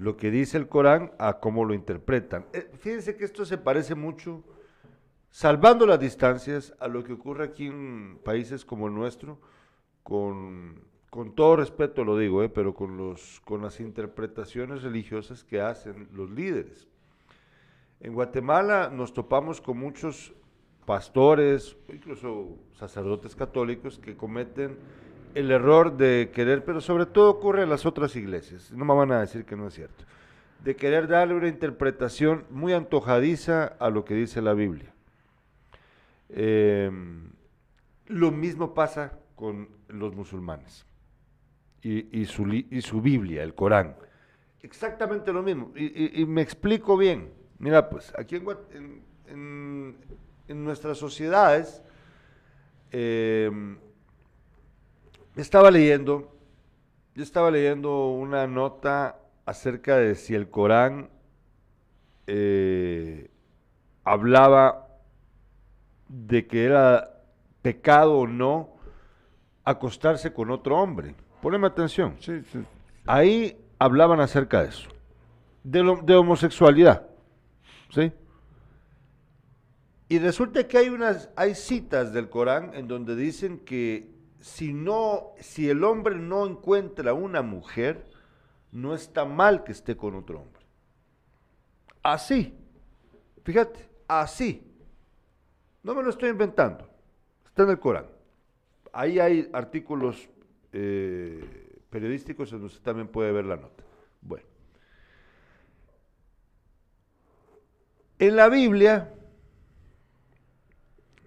lo que dice el Corán a cómo lo interpretan. Eh, fíjense que esto se parece mucho, salvando las distancias, a lo que ocurre aquí en países como el nuestro, con, con todo respeto lo digo, eh, pero con, los, con las interpretaciones religiosas que hacen los líderes. En Guatemala nos topamos con muchos pastores, incluso sacerdotes católicos, que cometen el error de querer, pero sobre todo ocurre en las otras iglesias, no me van a decir que no es cierto, de querer darle una interpretación muy antojadiza a lo que dice la Biblia. Eh, lo mismo pasa con los musulmanes y, su, y su Biblia, el Corán. Exactamente lo mismo. Y, me explico bien. Mira, pues aquí en, en- nuestras sociedades, eh, estaba leyendo, yo estaba leyendo una nota acerca de si el Corán eh, hablaba de que era pecado o no acostarse con otro hombre. Poneme atención. Sí, sí. Ahí hablaban acerca de eso, de, lo- de homosexualidad, ¿sí? Y resulta que hay unas, hay citas del Corán en donde dicen que si no, si el hombre no encuentra una mujer, no está mal que esté con otro hombre. Así, fíjate, así. No me lo estoy inventando, está en el Corán. Ahí hay artículos eh, periodísticos en donde usted también puede ver la nota. Bueno. En la Biblia,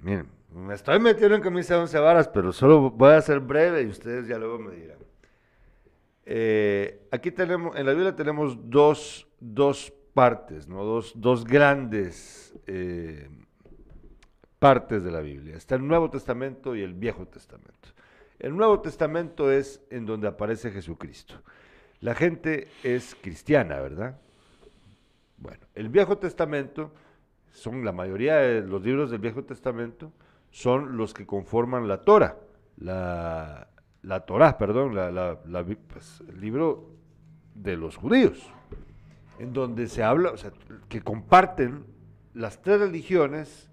miren, me estoy metiendo en camisa de once varas, pero solo voy a ser breve y ustedes ya luego me dirán. Eh, aquí tenemos, en la Biblia tenemos dos, dos partes, ¿no? dos, dos grandes eh, partes de la Biblia. Está el Nuevo Testamento y el Viejo Testamento. El Nuevo Testamento es en donde aparece Jesucristo. La gente es cristiana, ¿verdad? Bueno, el Viejo Testamento son la mayoría de los libros del Viejo Testamento son los que conforman la Torah, la, la Torah, perdón, pues, el libro de los judíos, en donde se habla, o sea, que comparten las tres religiones,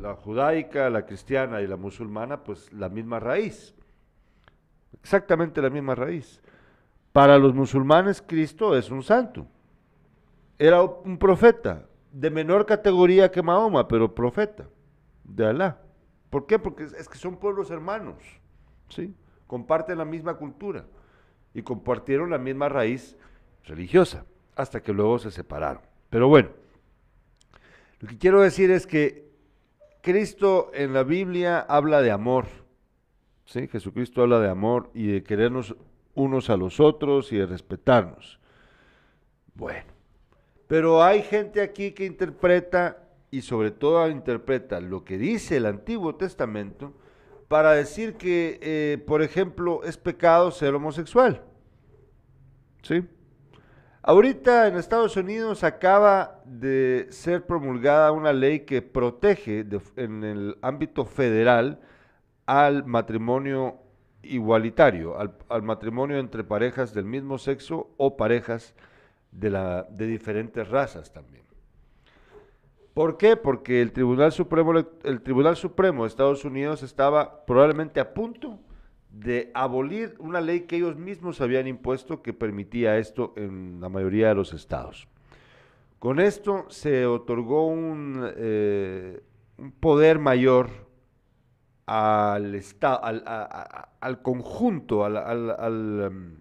la judaica, la cristiana y la musulmana, pues la misma raíz, exactamente la misma raíz. Para los musulmanes Cristo es un santo, era un profeta, de menor categoría que Mahoma, pero profeta de Alá. ¿Por qué? Porque es, que son pueblos hermanos, ¿sí? Comparten la misma cultura y compartieron la misma raíz religiosa, hasta que luego se separaron. Pero bueno, lo que quiero decir es que Cristo en la Biblia habla de amor, ¿sí? Jesucristo habla de amor y de querernos unos a los otros y de respetarnos. Bueno, pero hay gente aquí que interpreta y sobre todo interpreta lo que dice el Antiguo Testamento para decir que, eh, por ejemplo, es pecado ser homosexual. ¿Sí? Ahorita en Estados Unidos acaba de ser promulgada una ley que protege en el ámbito federal al matrimonio igualitario, al, matrimonio entre parejas del mismo sexo o parejas de, de diferentes razas también. ¿Por qué? Porque el Tribunal Supremo, el Tribunal Supremo de Estados Unidos estaba probablemente a punto de abolir una ley que ellos mismos habían impuesto que permitía esto en la mayoría de los estados. Con esto se otorgó un, eh, un poder mayor al, esta- al, conjunto, al, um,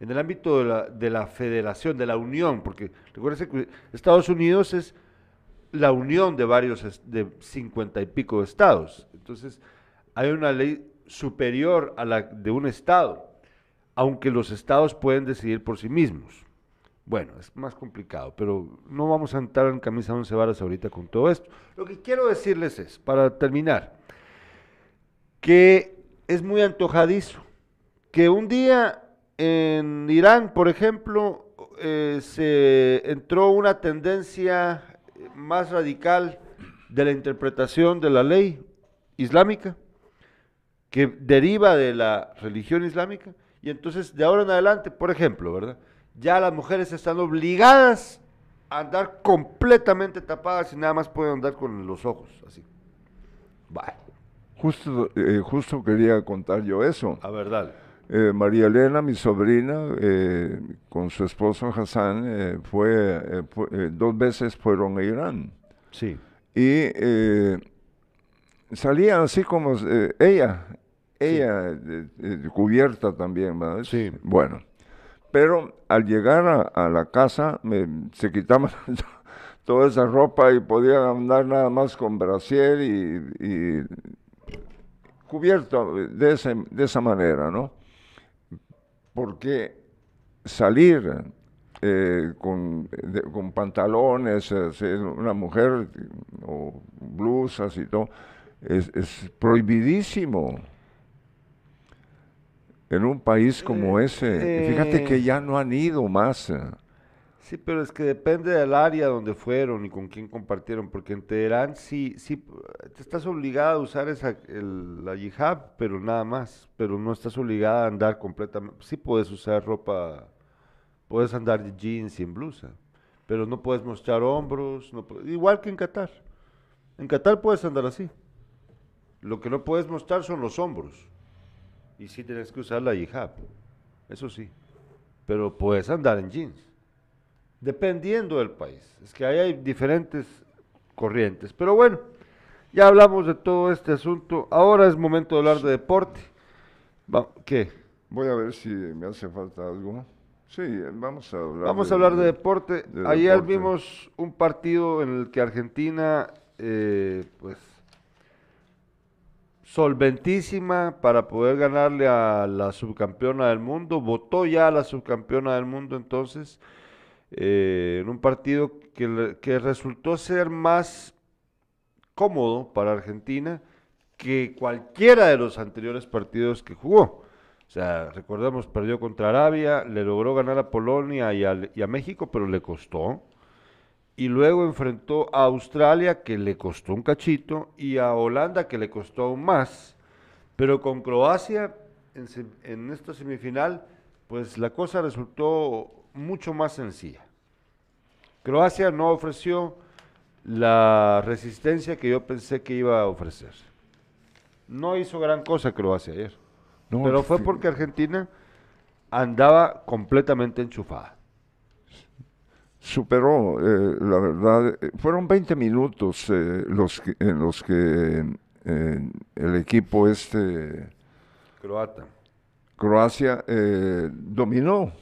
en el ámbito de la, de la federación, de la unión, porque recuérdense que Estados Unidos es la unión de varios, de cincuenta y pico estados. Entonces, hay una ley superior a la de un estado, aunque los estados pueden decidir por sí mismos. Bueno, es más complicado, pero no vamos a entrar en camisa once varas ahorita con todo esto. Lo que quiero decirles es, para terminar, que es muy antojadizo, que un día en Irán, por ejemplo, eh, se entró una tendencia más radical de la interpretación de la ley islámica, que deriva de la religión islámica, y entonces de ahora en adelante, por ejemplo, ¿verdad? Ya las mujeres están obligadas a andar completamente tapadas y nada más pueden andar con los ojos, así. Bueno, Justo, eh, justo quería contar yo eso. a ver, dale. Eh, María Elena, mi sobrina, eh, con su esposo Hassan, eh, fue, eh, fue- eh, dos veces fueron a Irán. Sí. Y salía así como eh, ella, ella eh, eh, cubierta también, ¿verdad? Sí. Bueno, pero al llegar a, a la casa me, se quitaban toda esa ropa y podían andar nada más con brasier y, y cubierto de, ese- de esa manera, ¿no? Porque salir eh, con, de- con pantalones, eh, una mujer o blusas y todo, es, es prohibidísimo. En un país como ese, fíjate eh. que ya no han ido más. eh. Sí, pero es que depende del área donde fueron y con quién compartieron, porque en Teherán sí, sí, te estás obligada a usar esa, el, la hijab, pero nada más, pero no estás obligada a andar completamente, sí puedes usar ropa, puedes andar de jeans y en blusa, pero no puedes mostrar hombros, no igual que en Qatar. En Qatar puedes andar así. Lo que no puedes mostrar son los hombros. Y sí tienes que usar la hijab, eso sí. Pero puedes andar en jeans. Dependiendo del país. Es que ahí hay diferentes corrientes. Pero bueno, ya hablamos de todo este asunto. Ahora es momento de hablar de deporte. Va- ¿Qué? Voy a ver si me hace falta algo. Sí, vamos a hablar. Vamos a hablar de deporte. de Ayer deporte. vimos un partido en el que Argentina, eh, pues, solventísima para poder ganarle a la subcampeona del mundo. Votó ya a la subcampeona del mundo entonces eh, en un partido que, resultó ser más cómodo para Argentina que cualquiera de los anteriores partidos que jugó. O sea, recordemos, perdió contra Arabia, le logró ganar a Polonia y a México, pero le costó. Y luego enfrentó a Australia, que le costó un cachito, y a Holanda, que le costó aún más. Pero con Croacia, en, esta semifinal, pues la cosa resultó mucho más sencilla. Croacia no ofreció la resistencia que yo pensé que iba a ofrecer. No hizo gran cosa Croacia ayer. No, pero fue porque Argentina andaba completamente enchufada. Superó, eh, la verdad, eh, fueron 20 minutos eh, los que- en los que eh, el equipo este, Croata. Croacia, eh, dominó.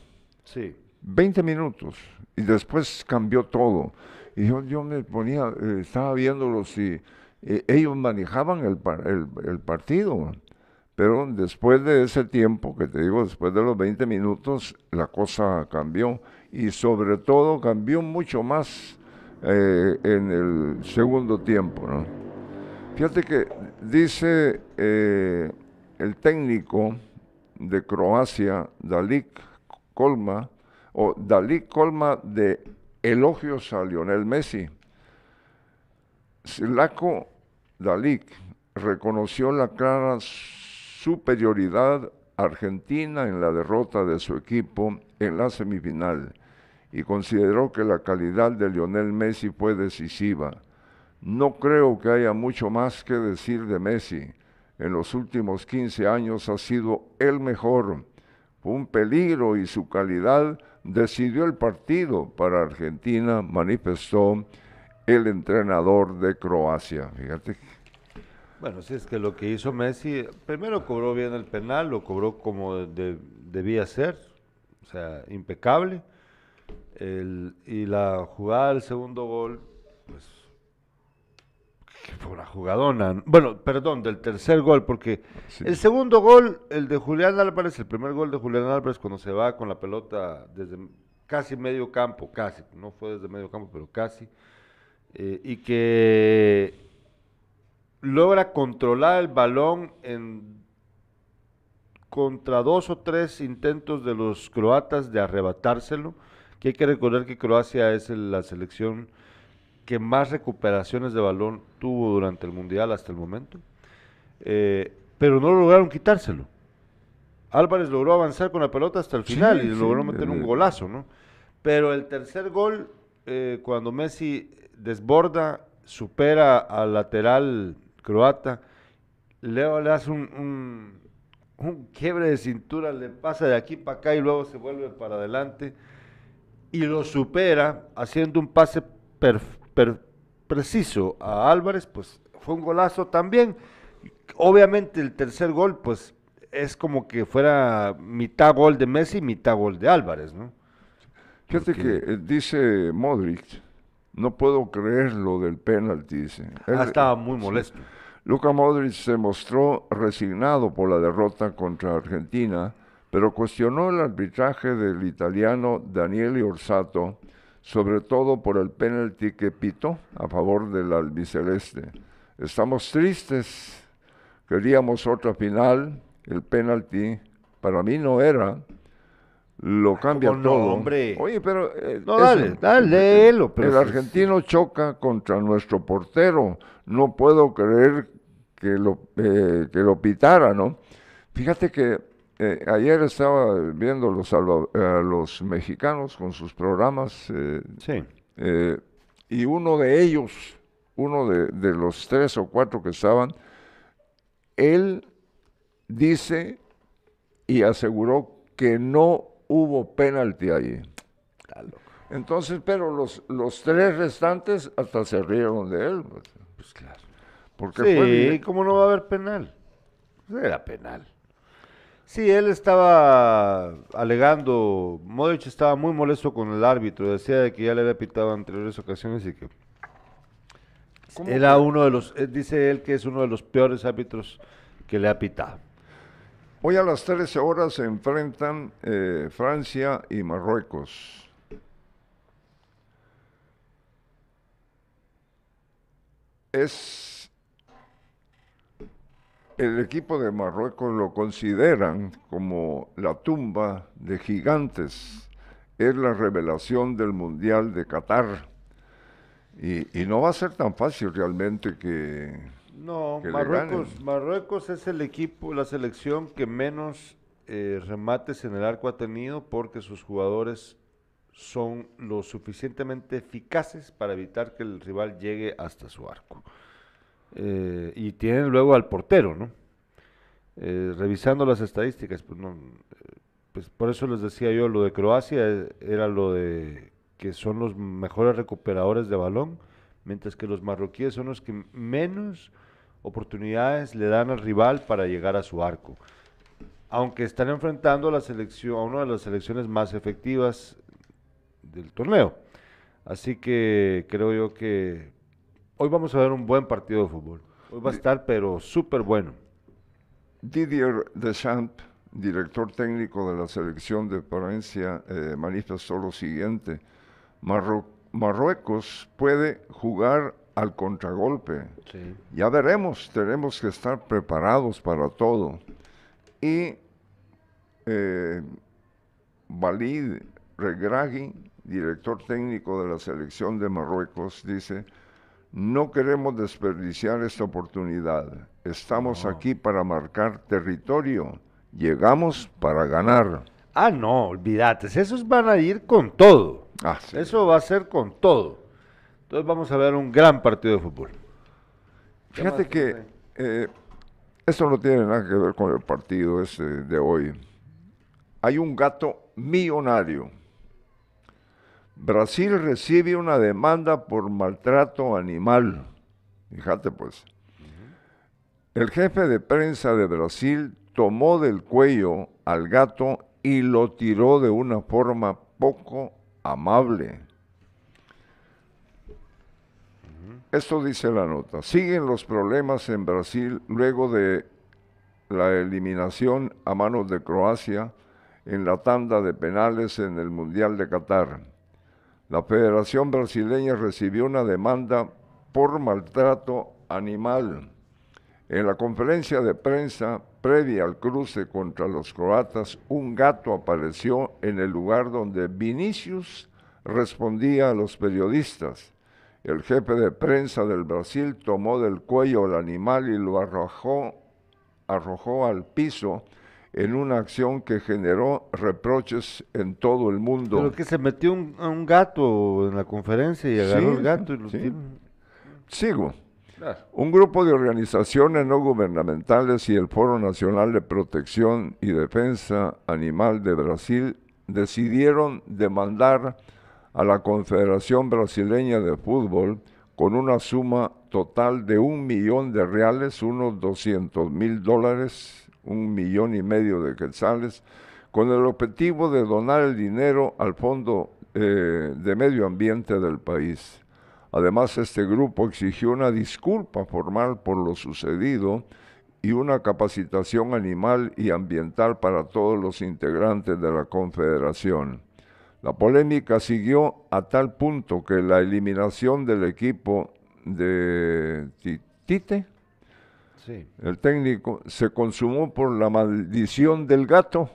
Sí. 20 minutos y después cambió todo. Y yo, yo me ponía, estaba viéndolos y ellos manejaban el, par- el, el partido. Pero después de ese tiempo, que te digo, después de los 20 minutos, la cosa cambió. Y sobre todo cambió mucho más eh, en el segundo tiempo. Fíjate que dice eh, el técnico de Croacia, Dalik Kolma, o Dalik Kolma de elogios a Lionel Messi. Silako Dalik reconoció la clara superioridad argentina en la derrota de su equipo en la semifinal y consideró que la calidad de Lionel Messi fue decisiva. No creo que haya mucho más que decir de Messi. En los últimos 15 años ha sido el mejor. Fue un peligro y su calidad decidió el partido para Argentina, manifestó el entrenador de Croacia. Fíjate, Bueno, sí, es que lo que hizo Messi, primero cobró bien el penal, lo cobró como de- debía ser, o sea, impecable. El- y la jugada del segundo gol, pues, que fue una jugadona. Bueno, perdón, del tercer gol, porque Sí. el segundo gol, el de Julián Álvarez, el primer gol de Julián Álvarez, cuando se va con la pelota desde casi medio campo, casi, no fue desde medio campo, pero casi, eh, y que logra controlar el balón en contra dos o tres intentos de los croatas de arrebatárselo, que hay que recordar que Croacia es la selección que más recuperaciones de balón tuvo durante el Mundial hasta el momento, eh, pero no lograron quitárselo. Álvarez logró avanzar con la pelota hasta el Sí, final y sí, logró meter un golazo, ¿no? Pero el tercer gol, eh, cuando Messi desborda, supera al lateral croata, Leo le hace un, un, un quiebre de cintura, le pasa de aquí para acá y luego se vuelve para adelante y lo supera haciendo un pase per- per- preciso a Álvarez, pues fue un golazo también. Obviamente el tercer gol, pues es como que fuera mitad gol de Messi, mitad gol de Álvarez, ¿no? Fíjate Porque- que eh, dice Modric, no puedo creer lo del penalti, dice. Ah, estaba muy molesto. Luka Modric se mostró resignado por la derrota contra Argentina, pero cuestionó el arbitraje del italiano Daniele Orsato, sobre todo por el penalti que pitó a favor del albiceleste. Estamos tristes, queríamos otra final, el penalti para mí no era, lo cambia ¿Cómo no, todo. hombre? Oye, pero... eh, No, dale, dale, léelo. Pero el argentino choca contra nuestro portero. No puedo creer que lo, eh, que lo pitara, ¿no? Fíjate que eh, ayer estaba viendo los, a los mexicanos con sus programas Sí. y uno de ellos, uno de, de los tres o cuatro que estaban, él dice y aseguró que no hubo penalti allí. Entonces, pero los, los tres restantes hasta se rieron de él. Pues, Pues claro. porque Sí, fue ¿cómo no va a haber penal? Pues Era penal. Sí, él estaba alegando, Modric estaba muy molesto con el árbitro, decía de que ya le había pitado en anteriores ocasiones y que ¿Cómo era que? uno de los, eh, dice él que es uno de los peores árbitros que le ha pitado. Hoy a las 13 horas se enfrentan eh, Francia y Marruecos. Es el equipo de Marruecos lo consideran como la tumba de gigantes. Es la revelación del Mundial de Qatar. Y, y no va a ser tan fácil realmente que, No, Marruecos. Marruecos es el equipo, la selección que menos eh, remates en el arco ha tenido porque sus jugadores son lo suficientemente eficaces para evitar que el rival llegue hasta su arco. Eh, y tienen luego al portero, ¿no? Eh, revisando las estadísticas, pues, no, eh, pues por eso les decía yo, lo de Croacia era lo de que son los mejores recuperadores de balón, mientras que los marroquíes son los que menos oportunidades le dan al rival para llegar a su arco. Aunque están enfrentando a la selección, a una de las selecciones más efectivas del torneo. Así que creo yo que hoy vamos a ver un buen partido de fútbol. Hoy va a estar, pero súper bueno. Didier Deschamps, director técnico de la selección de Francia, eh, manifestó lo siguiente: Marru- Marruecos puede jugar al contragolpe. Ya veremos, tenemos que estar preparados para todo. Y eh, Regragui, director técnico de la selección de Marruecos, dice, no queremos desperdiciar esta oportunidad. Estamos aquí para marcar territorio. Llegamos para ganar. Ah, no, olvídate. Esos van a ir con todo. Ah, sí. Eso va a ser con todo. Entonces vamos a ver un gran partido de fútbol. ¿Qué Fíjate más, que eh, esto no tiene nada que ver con el partido ese de hoy. Hay un gato millonario. Brasil recibe una demanda por maltrato animal. Fíjate pues. El jefe de prensa de Brasil tomó del cuello al gato y lo tiró de una forma poco amable. Esto dice la nota. Siguen los problemas en Brasil luego de la eliminación a manos de Croacia en la tanda de penales en el Mundial de Qatar. La Federación Brasileña recibió una demanda por maltrato animal. En la conferencia de prensa previa al cruce contra los croatas, un gato apareció en el lugar donde Vinicius respondía a los periodistas. El jefe de prensa del Brasil tomó del cuello al animal y lo arrojó, arrojó al piso en una acción que generó reproches en todo el mundo. Pero que se metió un, a un gato en la conferencia y agarró Sí, el gato y lo sí. tiró. Sigo. Claro. Un grupo de organizaciones no gubernamentales y el Foro Nacional de Protección y Defensa Animal de Brasil decidieron demandar a la Confederación Brasileña de Fútbol con una suma total de un millón de reales, unos 200 mil dólares, un millón y medio de quetzales, con el objetivo de donar el dinero al Fondo eh, de Medio Ambiente del país. Además, este grupo exigió una disculpa formal por lo sucedido y una capacitación animal y ambiental para todos los integrantes de la Confederación. La polémica siguió a tal punto que la eliminación del equipo de Ti- Tite, Sí. el técnico, se consumó por la maldición del gato.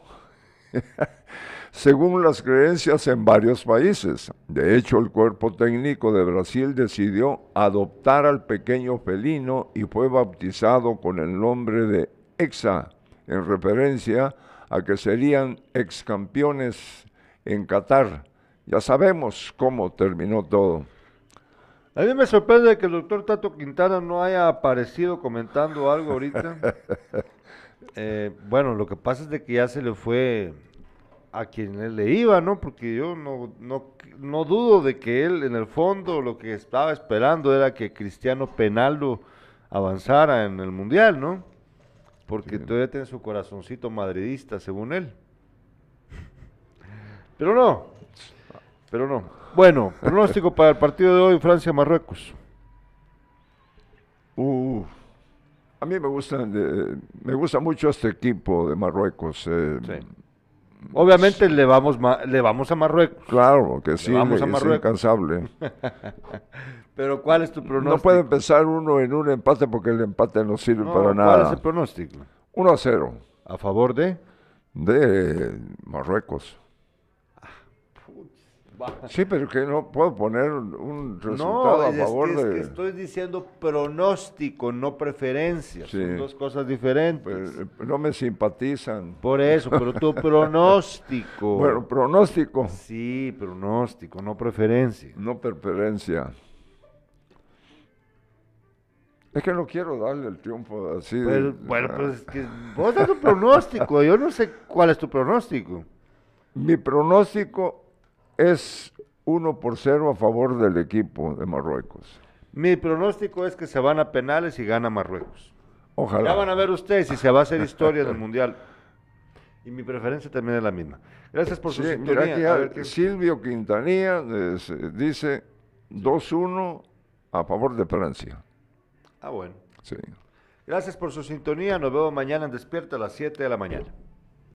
según las creencias en varios países. De hecho, el cuerpo técnico de Brasil decidió adoptar al pequeño felino y fue bautizado con el nombre de Exa, en referencia a que serían ex campeones en Qatar. Ya sabemos cómo terminó todo. A mí me sorprende que el doctor Tato Quintana no haya aparecido comentando algo ahorita. Eh, bueno, lo que pasa es de que ya se le fue a quien él le iba, ¿no? Porque yo no, no, no dudo de que él, en el fondo, lo que estaba esperando era que Cristiano Penaldo avanzara en el Mundial, ¿no? Porque todavía tiene su corazoncito madridista, según él. Pero no, pero no. Bueno, pronóstico para el partido de hoy, Francia-Marruecos. Uh, a mí me gusta, de- me gusta mucho este equipo de Marruecos. eh, Sí. Obviamente le vamos, le vamos a Marruecos. Claro que sí, vamos a es incansable. Pero ¿cuál es tu pronóstico? No puede empezar uno en un empate porque el empate no sirve No, para ¿Cuál es nada. el pronóstico? 1 a 0 ¿A favor de? de Marruecos. Sí, pero que no puedo poner un resultado a es favor que, es que de... estoy diciendo pronóstico, no preferencia. Sí. Son dos cosas diferentes. eh, no me simpatizan. Por eso, pero tu pronóstico. Bueno, pronóstico, Sí, pronóstico, no preferencia. no preferencia. Es que no quiero darle el triunfo así. de- Pues, bueno, pues es que vos das tu pronóstico. Yo no sé cuál es tu pronóstico. Mi pronóstico es 1 por 0 a favor del equipo de Marruecos. Mi pronóstico es que se van a penales y gana Marruecos. Ojalá. Ya van a ver ustedes si se va a hacer historia en el Mundial. Y mi preferencia también es la misma. Gracias por su Sí, sintonía. aquí Silvio Quintanilla es, eh, dice 2-1 a favor de Francia. Ah, bueno. Sí. Gracias por su sintonía. Nos vemos mañana en Despierta a las 7 de la mañana.